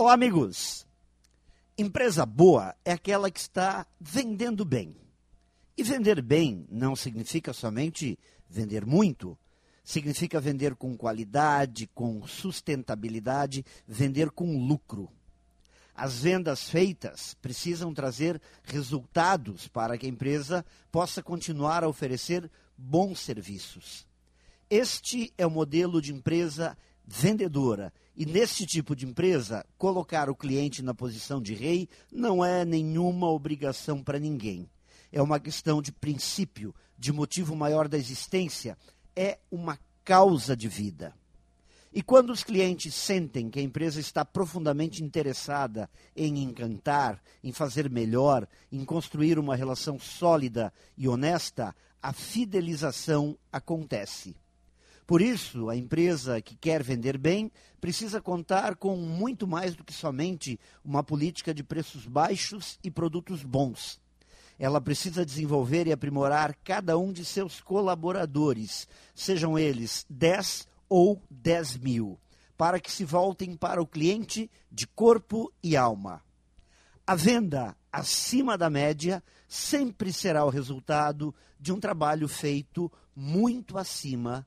Olá, amigos. Empresa boa é aquela que está vendendo bem. E vender bem não significa somente vender muito. Significa vender com qualidade, com sustentabilidade, vender com lucro. As vendas feitas precisam trazer resultados para que a empresa possa continuar a oferecer bons serviços. Este é o modelo de empresa vendedora. E nesse tipo de empresa, colocar o cliente na posição de rei não é nenhuma obrigação para ninguém. É uma questão de princípio, de motivo maior da existência, é uma causa de vida. E quando os clientes sentem que a empresa está profundamente interessada em encantar, em fazer melhor, em construir uma relação sólida e honesta, a fidelização acontece. Por isso, a empresa que quer vender bem precisa contar com muito mais do que somente uma política de preços baixos e produtos bons. Ela precisa desenvolver e aprimorar cada um de seus colaboradores, sejam eles 10 ou 10 mil, para que se voltem para o cliente de corpo e alma. A venda acima da média sempre será o resultado de um trabalho feito muito acima